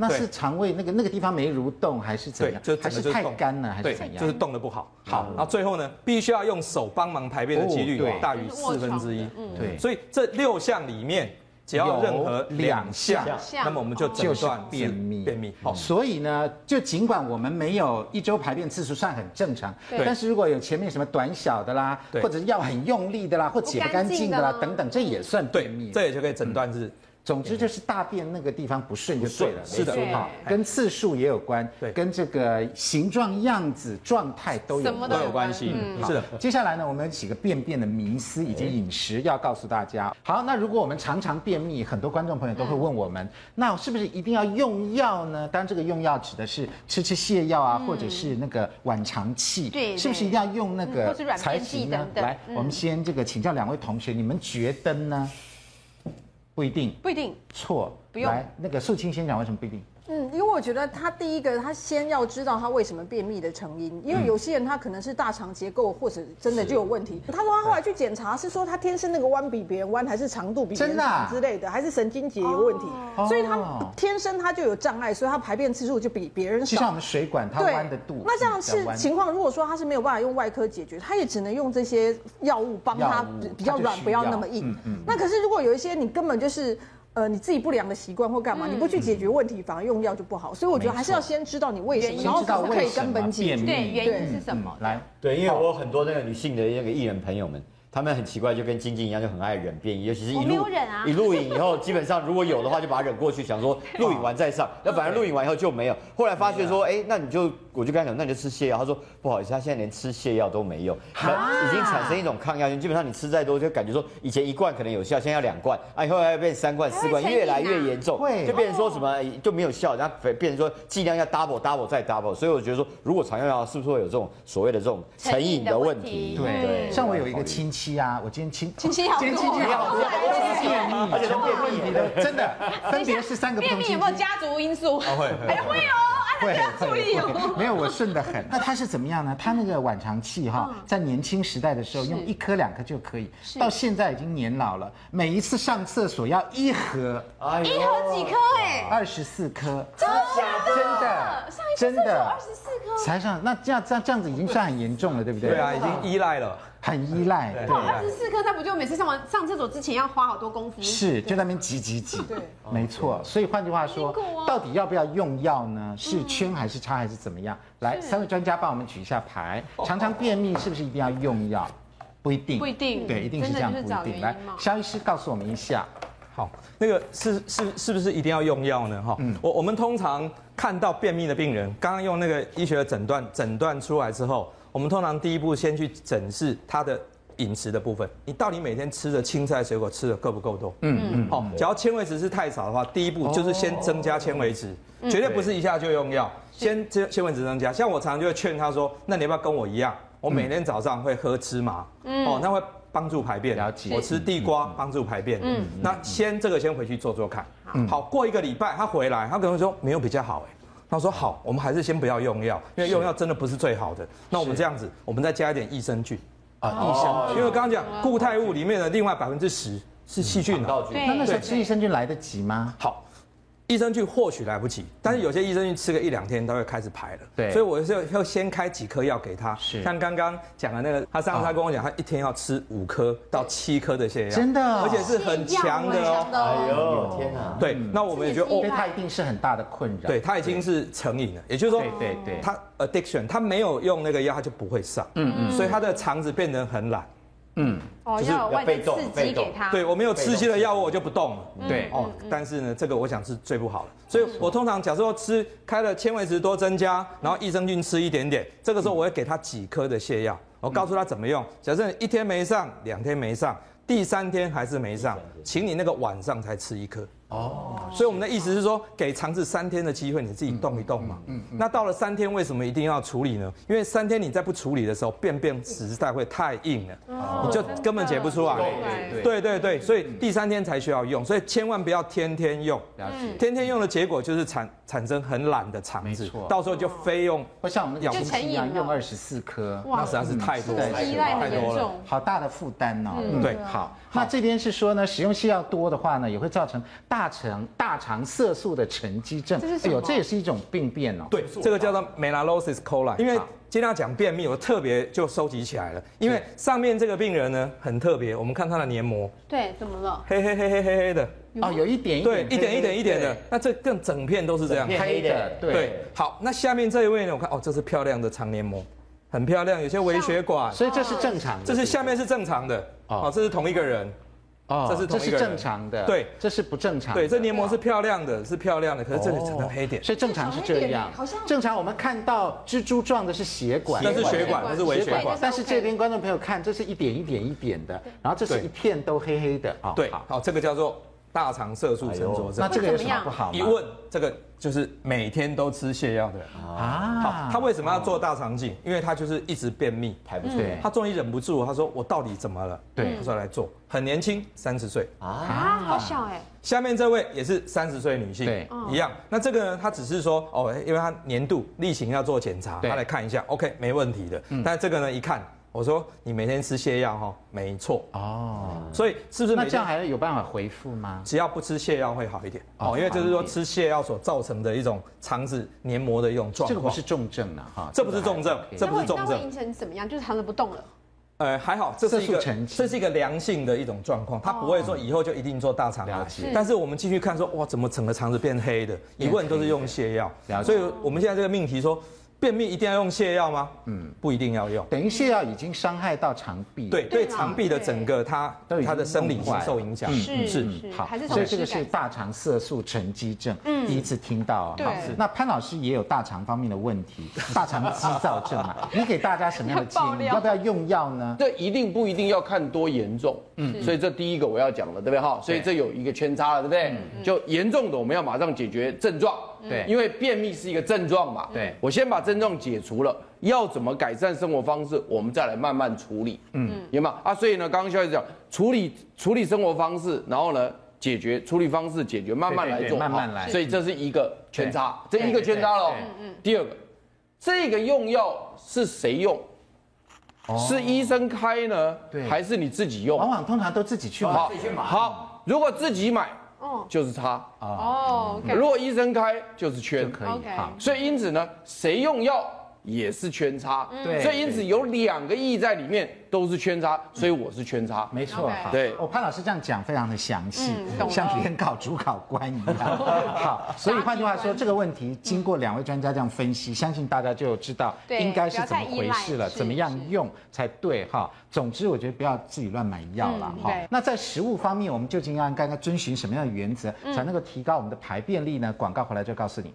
那是肠胃那个那个地方没蠕动，还是怎样？就还是太干了，还是怎样？就是动的不好。好，然后最后呢，必须要用手帮忙排便的几率大于四分之一。对，所以这六项里面。只要任何两项，那么我们就诊断便秘。便秘。好，所以呢，就尽管我们没有一周排便次数算很正常，但是如果有前面什么短小的啦，或者是要很用力的啦，或解不干净的啦等等，这也算便秘。这也就可以诊断是。总之就是大便那个地方不顺就对了，是的，好，跟次数也有关，对，跟这个形状、样子、状态都有都有关系，是的。接下来呢，我们有几个便便的迷思以及饮食要告诉大家。好，那如果我们常常便秘，很多观众朋友都会问我们，那是不是一定要用药呢？当然，这个用药指的是吃吃泻药啊，或者是那个晚肠气，对，是不是一定要用那个才行呢？来，我们先这个请教两位同学，你们觉得呢？不一定，不一定错。不用来，那个素卿先讲为什么不一定？嗯，因为我觉得他第一个，他先要知道他为什么便秘的成因，因为有些人他可能是大肠结构或者真的就有问题。他说他后来去检查，是说他天生那个弯比别人弯，还是长度比别人长之类的，还是神经节有问题，所以他天生他就有障碍，所以他排便次数就比别人少。就像我们水管它弯的度。那这样是情况，如果说他是没有办法用外科解决，他也只能用这些药物帮他比较软，不要那么硬。那可是如果有一些你根本就是。呃，你自己不良的习惯或干嘛，你不去解决问题，反而用药就不好。所以我觉得还是要先知道你为什么，然后才可以根本解决。对，原因是什么？来，对，因为我有很多那个女性的那个艺人朋友们。他们很奇怪，就跟晶晶一样，就很爱忍尤其是一录一录影以后，基本上如果有的话，就把它忍过去，想说录影完再上。那反正录影完以后就没有。后来发觉说，哎，那你就我就跟他讲，那你就吃泻药。他说不好意思，他现在连吃泻药都没有，已经产生一种抗药性。基本上你吃再多，就感觉说以前一罐可能有效，现在要两罐，啊，以后要变三罐、四罐，越来越严重，就变成说什么就没有效，然后变成说剂量要 double double 再 double。所以我觉得说，如果常用药，是不是会有这种所谓的这种成瘾的问题？对，像我有一个亲戚啊，我今天。亲戚好多，亲戚好多，便秘，而且都便秘的，真的，分别是三个。便秘有没有家族因素？会，哎会哦，啊会会会，没有我顺得很。那他是怎么样呢？他那个晚肠气哈，在年轻时代的时候用一颗两颗就可以，到现在已经年老了，每一次上厕所要一盒，一盒几颗哎？二十四颗，真的真的真的二十四颗才上，那这样这样这样子已经算很严重了，对不对？对啊，已经依赖了。很依赖，对，二十四颗，他不就每次上完上厕所之前要花好多功夫？是，就在那边挤挤挤，对，没错。所以换句话说，到底要不要用药呢？是圈还是叉还是怎么样？来，三位专家帮我们举一下牌。常常便秘是不是一定要用药？不一定，不一定，对，一定是这样，不一定。来，萧医师告诉我们一下。好，那个是是是不是一定要用药呢？哈，嗯，我我们通常看到便秘的病人，刚刚用那个医学的诊断诊断出来之后。我们通常第一步先去审视他的饮食的部分，你到底每天吃的青菜水果吃的够不够多？嗯嗯。好，只要纤维质是太少的话，第一步就是先增加纤维质，绝对不是一下就用药，先纤纤维质增加。像我常常就会劝他说，那你要不要跟我一样？我每天早上会喝芝麻，哦，那会帮助排便。我吃地瓜帮助排便。嗯。那先这个先回去做做看。好，过一个礼拜他回来，他可能说没有比较好哎。他说好，我们还是先不要用药，因为用药真的不是最好的。那我们这样子，我们再加一点益生菌啊，益生菌。因为刚刚讲固态物里面的另外百分之十是细菌的。那那时候吃益生菌来得及吗？好。益生菌或许来不及，但是有些益生菌吃个一两天，都会开始排了。对，所以我是要先开几颗药给他。是，像刚刚讲的那个，他上次他跟我讲，他一天要吃五颗到七颗的泻药，真的，而且是很强的哦。哎呦，天哪！对，那我们也觉得哦，他一定是很大的困扰。对，他已经是成瘾了，也就是说，对对对，他 addiction，他没有用那个药，他就不会上。嗯嗯，所以他的肠子变得很懒。嗯，哦，要外在刺激给他。对，我没有刺激的药物，我就不动了。对，哦，但是呢，这个我想是最不好的。所以我通常假设说吃开了纤维质多增加，然后益生菌吃一点点，这个时候我会给他几颗的泻药，我告诉他怎么用。假设一天没上，两天没上，第三天还是没上，请你那个晚上才吃一颗。哦，所以我们的意思是说，给肠子三天的机会，你自己动一动嘛。嗯嗯。那到了三天，为什么一定要处理呢？因为三天你再不处理的时候，便便实在会太硬了，你就根本解不出来。对对对对，所以第三天才需要用，所以千万不要天天用。了解。天天用的结果就是产产生很懒的肠子，到时候就非用，会像我们养生鸡一样用二十四颗，那实在是太多了，太多了，好大的负担哦。对，好。那这边是说呢，使用泻药多的话呢，也会造成大肠大肠色素的沉积症。哎呦，这也是一种病变哦。对，这个叫做 Melanosis coli。因为今天要讲便秘，我特别就收集起来了。因为上面这个病人呢很特别，我们看他的黏膜。对，怎么了？黑黑黑黑黑黑的。哦，有一点一点。对，一点一点一点的。那这更整片都是这样黑的。对。好，那下面这一位呢？我看哦，这是漂亮的肠黏膜，很漂亮，有些微血管。所以这是正常的。这是下面是正常的。哦，这是同一个人。哦，这是这是正常的，对，这是不正常的。对，这黏膜是漂亮的，是漂亮的，可是这里成了黑点，所以正常是这样。好像正常我们看到蜘蛛状的是血管，那是血管，那是微血管。但是这边观众朋友看，这是一点一点一点的，然后这是一片都黑黑的啊。对，好，这个叫做大肠色素沉着症。那这个有什么不好？一问这个。就是每天都吃泻药的人啊，好，他为什么要做大肠镜？因为他就是一直便秘，排不出来。他终于忍不住，他说：“我到底怎么了？”对，他说来做，很年轻，三十岁啊，好小哎。下面这位也是三十岁女性，对，一样。那这个呢，他只是说哦，因为他年度例行要做检查，他来看一下，OK，没问题的。但是这个呢，一看。我说你每天吃泻药哈，没错哦，所以是不是？那这样还有办法回复吗？只要不吃泻药会好一点哦，因为就是说吃泻药所造成的一种肠子黏膜的一种状况。这个不是重症啊，哈，这不是重症，这不是重症。那会影响怎么样？就是肠子不动了。呃，还好，这是一个这是一个良性的一种状况，它不会说以后就一定做大肠癌。但是我们继续看说，哇，怎么整个肠子变黑的？一问都是用泻药，所以我们现在这个命题说。便秘一定要用泻药吗？嗯，不一定要用。等于泻药已经伤害到肠壁，对对，肠壁的整个它它的生理性受影响。是是好，所以这个是大肠色素沉积症，第一次听到啊。好，那潘老师也有大肠方面的问题，大肠激躁症啊，你给大家什么样的建议？要不要用药呢？这一定不一定要看多严重。嗯，所以这第一个我要讲了，对不对哈？所以这有一个圈差了，对不对？就严重的我们要马上解决症状。对，因为便秘是一个症状嘛。对，我先把症状解除了，要怎么改善生活方式，我们再来慢慢处理。嗯，有没有啊？所以呢，刚刚萧医师讲处理处理生活方式，然后呢，解决处理方式解决，慢慢来做，慢慢来。所以这是一个圈叉，这一个圈叉喽。嗯嗯。第二个，这个用药是谁用？是医生开呢，还是你自己用？往往通常都自己去买。好，如果自己买，哦，就是叉。哦。如果医生开，就是圈。可以。好。所以因此呢，谁用药？也是圈差，对，所以因此有两个意义在里面，都是圈差，所以我是圈差，没错。对，我潘老师这样讲非常的详细，像联考主考官一样。好，所以换句话说，这个问题经过两位专家这样分析，相信大家就知道应该是怎么回事了，怎么样用才对哈。总之，我觉得不要自己乱买药了哈。那在食物方面，我们究竟要应该遵循什么样的原则，才能够提高我们的排便力呢？广告回来就告诉你。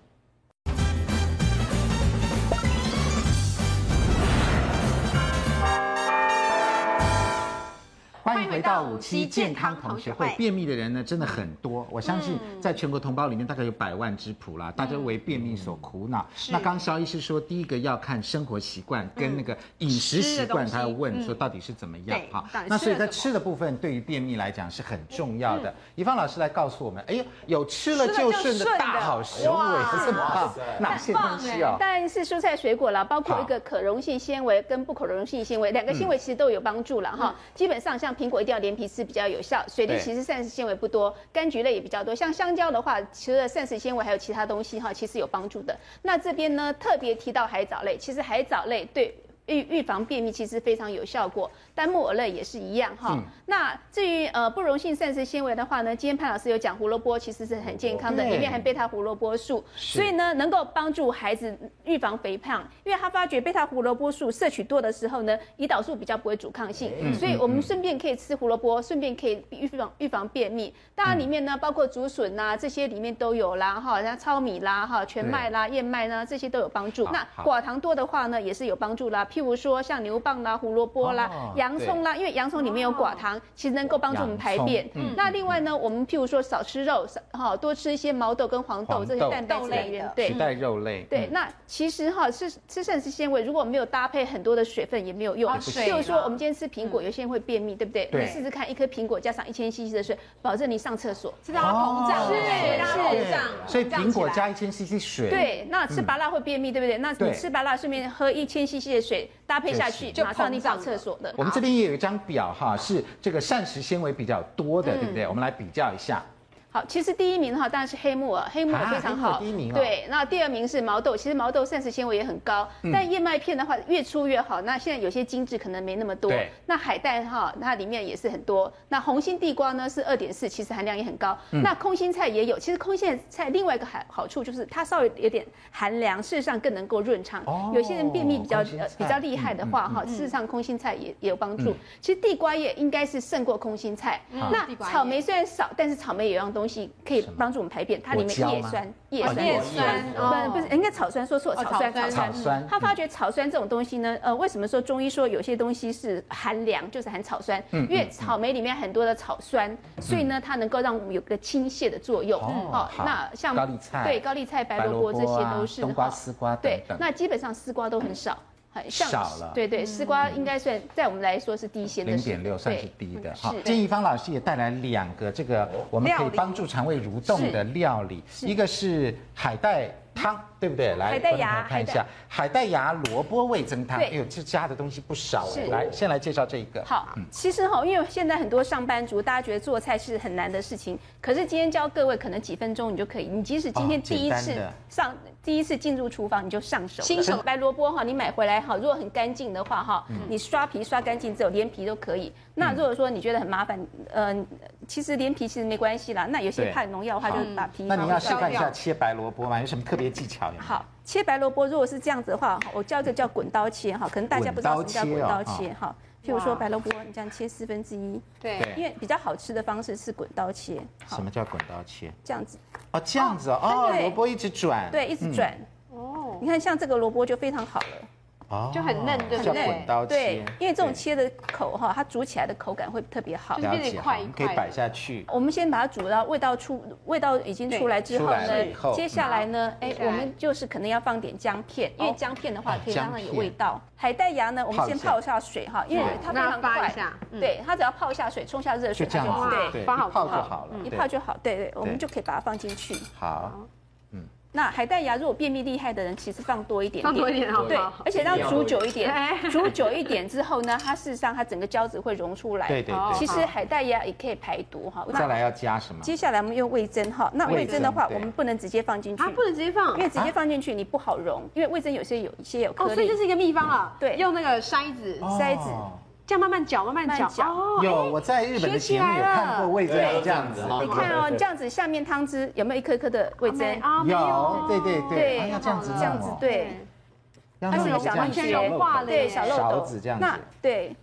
欢迎回到五期健康同学会。便秘的人呢，真的很多。我相信在全国同胞里面，大概有百万之谱啦。大家为便秘所苦恼。那刚肖医师说，第一个要看生活习惯跟那个饮食习惯，他要问说到底是怎么样哈。那所以在吃的部分，对于便秘来讲是很重要的。怡芳老师来告诉我们，哎呦，有吃了就顺的大好食物，是什么？哪些东西啊？当然是蔬菜水果啦，包括一个可溶性纤维跟不可溶性纤维，两个纤维其实都有帮助了哈。基本上像。苹果一定要连皮吃比较有效，水梨其实膳食纤维不多，柑橘类也比较多，像香蕉的话，除了膳食纤维还有其他东西哈，其实有帮助的。那这边呢，特别提到海藻类，其实海藻类对。预预防便秘其实非常有效果，但木耳类也是一样哈。嗯、那至于呃不溶性膳食纤维的话呢，今天潘老师有讲胡萝卜其实是很健康的，里面含贝塔胡萝卜素，所以呢能够帮助孩子预防肥胖，因为他发觉贝塔胡萝卜素摄取多的时候呢，胰岛素比较不会阻抗性，嗯、所以我们顺便可以吃胡萝卜，顺便可以预防预防便秘。当然里面呢包括竹笋呐这些里面都有啦哈，像糙米啦哈、全麦啦、燕麦呢这些都有帮助。那寡糖多的话呢也是有帮助啦。譬如说像牛蒡啦、胡萝卜啦、洋葱啦，因为洋葱里面有寡糖，其实能够帮助我们排便。那另外呢，我们譬如说少吃肉，少哈，多吃一些毛豆跟黄豆这些蛋白质来源，对，取代肉类。对，那其实哈吃吃膳食纤维如果没有搭配很多的水分也没有用。譬如说我们今天吃苹果，有些人会便秘，对不对？你试试看，一颗苹果加上一千 CC 的水，保证你上厕所，是让它膨胀，是是。所以苹果加一千 CC 水。对，那吃芭辣会便秘，对不对？那你吃芭辣顺便喝一千 CC 的水。搭配下去，就马上你上厕所的。我们这边也有一张表哈，是这个膳食纤维比较多的，对不对？我们来比较一下。好，其实第一名的话当然是黑木耳，黑木耳非常好。第一名对，那第二名是毛豆，其实毛豆膳食纤维也很高，但燕麦片的话越粗越好。那现在有些精致可能没那么多。对。那海带哈，它里面也是很多。那红心地瓜呢是二点四，其实含量也很高。那空心菜也有，其实空心菜另外一个好好处就是它稍微有点寒凉，事实上更能够润肠。有些人便秘比较呃比较厉害的话哈，事实上空心菜也也有帮助。其实地瓜叶应该是胜过空心菜。那草莓虽然少，但是草莓有样东西可以帮助我们排便，它里面叶酸、叶酸、叶酸，不不是，应该草酸，说错，草酸、草酸。他发觉草酸这种东西呢，呃，为什么说中医说有些东西是寒凉，就是含草酸？因为草莓里面很多的草酸，所以呢，它能够让我们有个清泻的作用。哦，那像高丽菜，对，高丽菜、白萝卜这些都是冬瓜、丝瓜，对，那基本上丝瓜都很少。少了，对对，丝瓜应该算在我们来说是低纤的，零点六算是低的。好，今天宜芳老师也带来两个这个我们可以帮助肠胃蠕动的料理，一个是海带汤。对不对？来，海带芽，看一下海带芽萝卜味增汤。哎呦，这加的东西不少。来，先来介绍这一个。好，其实哈，因为现在很多上班族，大家觉得做菜是很难的事情。可是今天教各位，可能几分钟你就可以。你即使今天第一次上，第一次进入厨房，你就上手。新手白萝卜哈，你买回来哈，如果很干净的话哈，你刷皮刷干净之后，连皮都可以。那如果说你觉得很麻烦，嗯，其实连皮其实没关系啦。那有些怕农药的话，就把皮。那你要示范一下切白萝卜吗？有什么特别技巧？好，切白萝卜，如果是这样子的话，我教一个叫滚刀切哈，可能大家不知道什么叫滚刀切哈。譬如说白萝卜，你这样切四分之一，对，因为比较好吃的方式是滚刀切。什么叫滚刀切？这样子。哦，这样子哦，萝卜一直转。对，一直转。哦，你看像这个萝卜就非常好了。哦，就很嫩，就叫滚刀切。对，因为这种切的口哈，它煮起来的口感会特别好，就变得快一块。可以摆下去。我们先把它煮到味道出，味道已经出来之后呢，接下来呢，哎，我们就是可能要放点姜片，因为姜片的话可以让它有味道。海带芽呢，我们先泡一下水哈，因为它非常快。对，它只要泡一下水，冲下热水，它就对，泡好就好了，一泡就好。对对，我们就可以把它放进去。好。那海带芽如果便秘厉害的人，其实放多一点点，放多一点好，对，而且让煮久一点，煮久一点之后呢，它事实上它整个胶质会溶出来。对对对。其实海带芽也可以排毒哈。再来要加什么？接下来我们用味增哈。那味增的话，我们不能直接放进去。啊，不能直接放，因为直接放进去你不好溶，因为味增有些有一些有颗粒。哦，所以这是一个秘方啊。对，用那个筛子，筛子。这样慢慢搅，慢慢搅。哦有，我在日本的节目有看过味噌这样子。你看哦，这样子下面汤汁有没有一颗颗的味噌？有，对对对，要这样子，这样子对。它是有小完全融化了，对，小漏斗这样子。那对。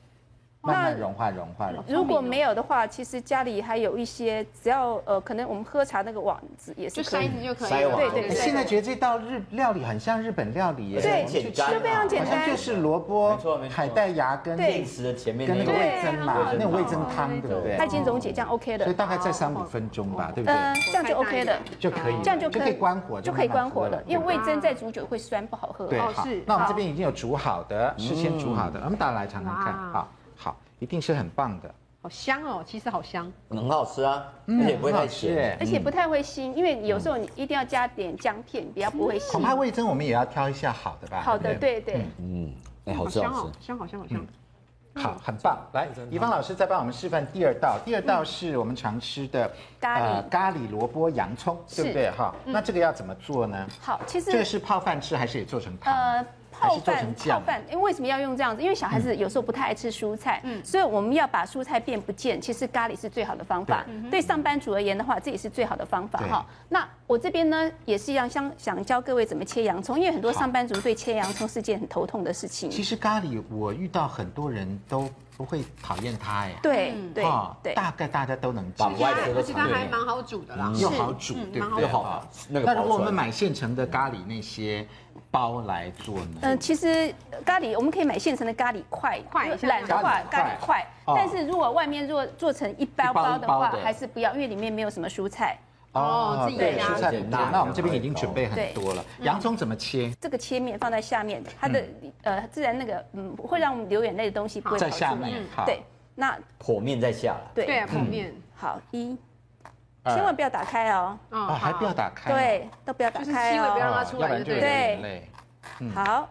慢慢融化，融化，融化。如果没有的话，其实家里还有一些，只要呃，可能我们喝茶那个网子也是可以，筛子就可以。对对对。现在觉得这道日料理很像日本料理耶，对，就非常简单，就是萝卜、海带芽跟定时的前面跟那个味噌嘛，那种味噌汤，对不对？它已经溶解，这样 OK 的。所以大概再三五分钟吧，对不对？嗯，这样就 OK 的，就可以，这样就可以关火，就可以关火了。因为味增再煮久会酸，不好喝。对，好。那我们这边已经有煮好的，事先煮好的，我们大家来尝尝看，好。一定是很棒的，好香哦！其实好香，很好吃啊，而且不会太咸，而且不太会腥，因为有时候你一定要加点姜片，比较不会腥。恐怕味增我们也要挑一下好的吧？好的，对对。嗯，哎，好吃，好吃，香好香好香。好，很棒。来，怡芳老师再帮我们示范第二道，第二道是我们常吃的咖喱咖喱萝卜洋葱，对不对？哈，那这个要怎么做呢？好，其实这个是泡饭吃还是也做成汤？呃。泡饭，泡饭，因为为什么要用这样子？因为小孩子有时候不太爱吃蔬菜，嗯，所以我们要把蔬菜变不见。其实咖喱是最好的方法。对上班族而言的话，这也是最好的方法哈。那我这边呢，也是一样，想想教各位怎么切洋葱，因为很多上班族对切洋葱是件很头痛的事情。其实咖喱，我遇到很多人都不会讨厌它哎。对对对，大概大家都能接受，而且它还蛮好煮的啦，又好煮，对不对？好。那如果我们买现成的咖喱那些。包来做呢？嗯，其实咖喱我们可以买现成的咖喱块，块懒的话咖喱块。但是如果外面如果做成一包包的话，还是不要，因为里面没有什么蔬菜。哦，自己对，蔬菜很多。那我们这边已经准备很多了。洋葱怎么切？这个切面放在下面，它的呃自然那个嗯会让我们流眼泪的东西不会在下面。对，那剖面在下来。对对，剖面。好一。千万不要打开哦！哦，还不要打开？对，都不要打开哦，千万不要让它出来，对对。好，好。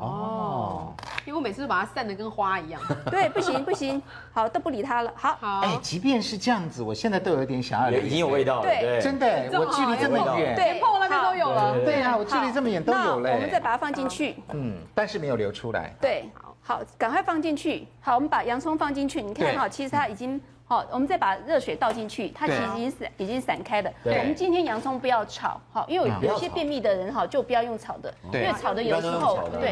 哦，因为我每次都把它散的跟花一样。对，不行不行，好，都不理它了。好，好。哎，即便是这样子，我现在都有点想要，已经有味道了。对，真的，我距离这么远，对，碰那边都有了。对呀，我距离这么远都有了。我们再把它放进去。嗯，但是没有流出来。对，好，赶快放进去。好，我们把洋葱放进去。你看哈，其实它已经。好，我们再把热水倒进去，它其实已经散，已经散开了。我们今天洋葱不要炒，好，因为有些便秘的人哈，就不要用炒的，因为炒的有时候对，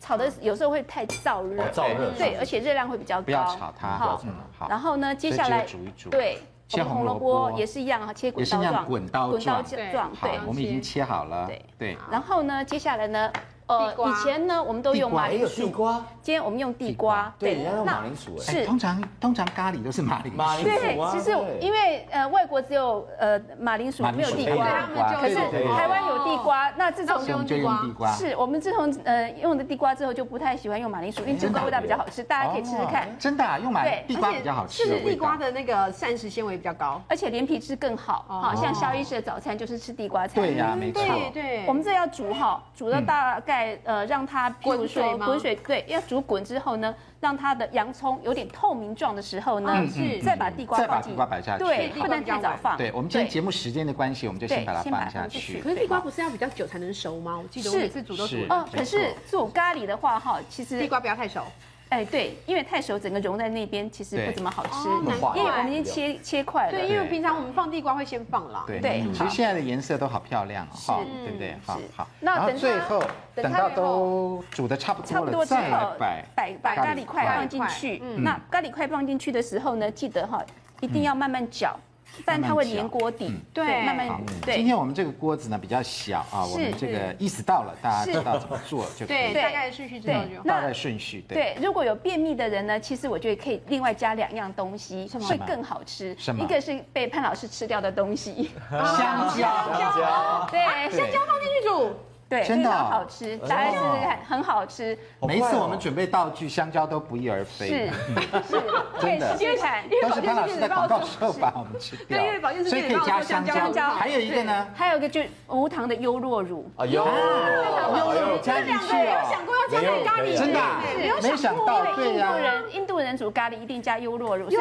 炒的有时候会太燥热，燥热，对，而且热量会比较高。不要炒它，好，好。然后呢，接下来煮一煮，对，切红萝卜也是一样哈，切滚刀状，滚刀状，对，我们已经切好了，对。对。然后呢，接下来呢？呃，以前呢，我们都用马铃薯。地瓜。今天我们用地瓜。对，人家用马铃薯。是，通常通常咖喱都是马铃薯。马铃薯。对，其实因为呃外国只有呃马铃薯，没有地瓜。可是台湾有地瓜，那自从用地瓜。是我们自从呃用的地瓜之后，就不太喜欢用马铃薯，因为这个味道比较好吃，大家可以吃吃看。真的啊，用马地瓜比较好吃。是地瓜的那个膳食纤维比较高，而且连皮质更好。好像萧医师的早餐就是吃地瓜菜。对呀，没错。对对。我们这要煮好，煮到大概呃让它。它滚水，滚水，对，要煮滚之后呢，让它的洋葱有点透明状的时候呢，是再把地瓜放进，地瓜摆下去，对，不能太早放。对，我们今天节目时间的关系，我们就先把它放下去。可是地瓜不是要比较久才能熟吗？我记得我每次煮都煮。哦，可是做咖喱的话哈，其实地瓜不要太熟。哎，对，因为太熟，整个融在那边，其实不怎么好吃。因为我们已经切切块了。对，因为平常我们放地瓜会先放啦。对，其实现在的颜色都好漂亮，哈，对不对？好好。那等最后等到都煮的差不多了，再摆摆把咖喱块放进去。那咖喱块放进去的时候呢，记得哈，一定要慢慢搅。但它会粘锅底，对，慢慢对。今天我们这个锅子呢比较小啊，我们这个意思到了，大家知道怎么做就可以。对，大概的顺序知道就好。大概顺序对。对，如果有便秘的人呢，其实我觉得可以另外加两样东西，会更好吃。什么？一个是被潘老师吃掉的东西，香蕉。香蕉。对，香蕉放进去煮。对，真的好吃，大家试试看，很好吃。每一次我们准备道具，香蕉都不翼而飞。是是，真的。因为都是潘老师在广告时候把我们吃掉。因为保健室所以可以加香蕉。还有一个呢？还有一个就是无糖的优酪乳。啊，优酪乳加进去哦。有想过要加在咖喱？真的？没想到，对呀。印度人印度人煮咖喱一定加优酪乳。对，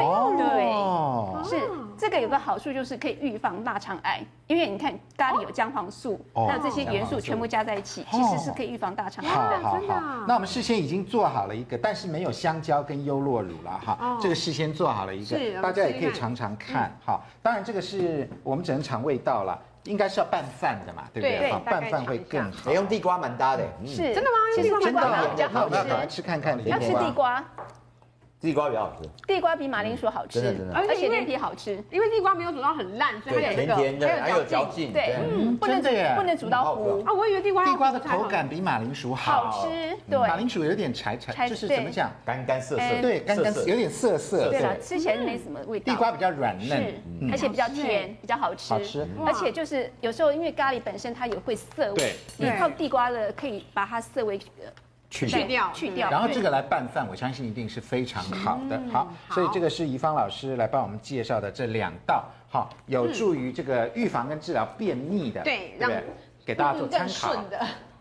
是这个有个好处就是可以预防大肠癌，因为你看咖喱有姜黄素，还有这些元素全部加。加在一起，其实是可以预防大肠癌的。好，好，好。那我们事先已经做好了一个，但是没有香蕉跟优酪乳了哈。这个事先做好了一个，大家也可以尝尝看。哈，当然这个是我们只能尝味道了，应该是要拌饭的嘛，对不对？拌饭会更好。用地瓜蛮搭的，是真的吗？其实地瓜比较好吃。那赶快吃看看，要吃地瓜。地瓜比较好吃，地瓜比马铃薯好吃，而且面皮好吃，因为地瓜没有煮到很烂，所以它有那个甜甜，还有嚼劲，对，不能不能煮到糊。啊！我以为地瓜地瓜的口感比马铃薯好。吃，对，马铃薯有点柴柴，就是怎么讲，干干涩涩，对，干干有点涩涩，对了，吃起来没什么味道。地瓜比较软嫩，而且比较甜，比较好吃，好吃，而且就是有时候因为咖喱本身它也会涩味，你靠地瓜的可以把它涩味。去掉，去掉，然后这个来拌饭，我相信一定是非常好的。好，所以这个是怡芳老师来帮我们介绍的这两道，好，有助于这个预防跟治疗便秘的，对，让给大家做参考。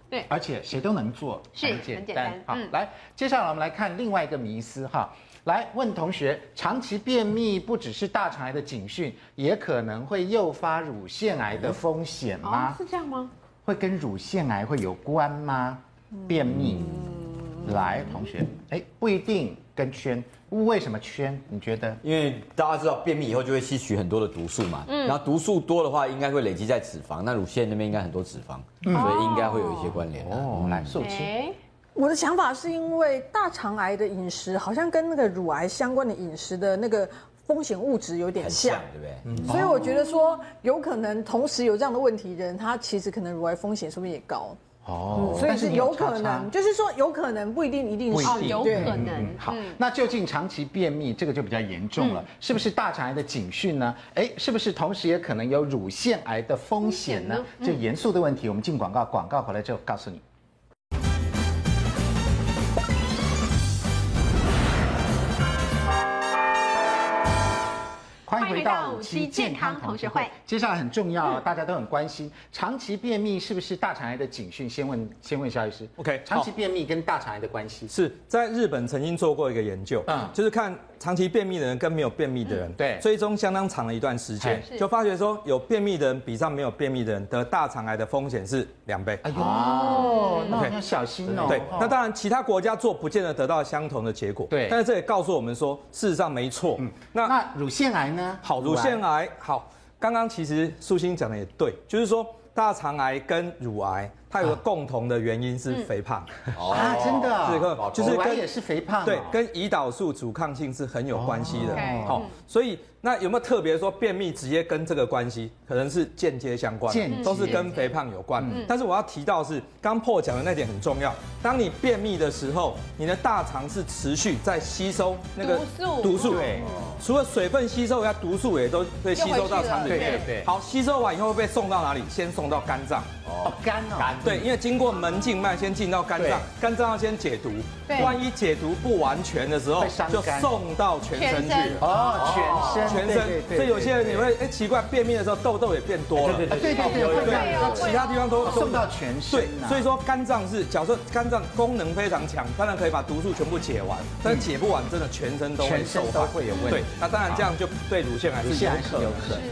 对，而且谁都能做，很简单。好，来，接下来我们来看另外一个迷思哈，来问同学，长期便秘不只是大肠癌的警讯，也可能会诱发乳腺癌的风险吗？是这样吗？会跟乳腺癌会有关吗？便秘，来，同学，哎，不一定跟圈，为什么圈？你觉得？因为大家知道便秘以后就会吸取很多的毒素嘛，嗯，然后毒素多的话，应该会累积在脂肪，那乳腺那边应该很多脂肪，所以应该会有一些关联。哦，来，素卿，我的想法是因为大肠癌的饮食好像跟那个乳癌相关的饮食的那个风险物质有点像，对不对？所以我觉得说有可能同时有这样的问题人，他其实可能乳癌风险是不是也高？哦，所以是有可能，就是说有可能不一定一定是有可能。好，那究竟长期便秘这个就比较严重了，是不是大肠癌的警讯呢？哎，是不是同时也可能有乳腺癌的风险呢？这严肃的问题，我们进广告，广告回来之后告诉你。欢迎回到五期健康同学会。接下来很重要，大家都很关心，长期便秘是不是大肠癌的警讯？先问，先问肖医师。OK，长期便秘跟大肠癌的关系是在日本曾经做过一个研究，嗯，就是看长期便秘的人跟没有便秘的人，对，追踪相当长的一段时间，就发觉说有便秘的人比上没有便秘的人得大肠癌的风险是两倍。哎呦，哦，那要小心哦。对，那当然其他国家做不见得得到相同的结果，对，但是这也告诉我们说，事实上没错。嗯，那那乳腺癌呢？好，乳腺癌好。刚刚其实素心讲的也对，就是说大肠癌跟乳癌。它有个共同的原因是肥胖啊，真的，这个就是跟也是肥胖，对，跟胰岛素阻抗性是很有关系的。好，所以那有没有特别说便秘直接跟这个关系？可能是间接相关，都是跟肥胖有关。但是我要提到是刚破讲的那点很重要，当你便秘的时候，你的大肠是持续在吸收那个毒素，对，除了水分吸收，它毒素也都会吸收到肠里面。对对。好，吸收完以后会被送到哪里？先送到肝脏。哦，肝哦。对，因为经过门静脉先进到肝脏，肝脏要先解毒，万一解毒不完全的时候，就送到全身去了。哦，全身，全身。所以有些人你会哎奇怪，便秘的时候痘痘也变多了。对对对对，其他地方都送到全身。对，所以说肝脏是，假设肝脏功能非常强，当然可以把毒素全部解完，但是解不完，真的全身都会受，都会有问题。对，那当然这样就对乳腺癌是有可能。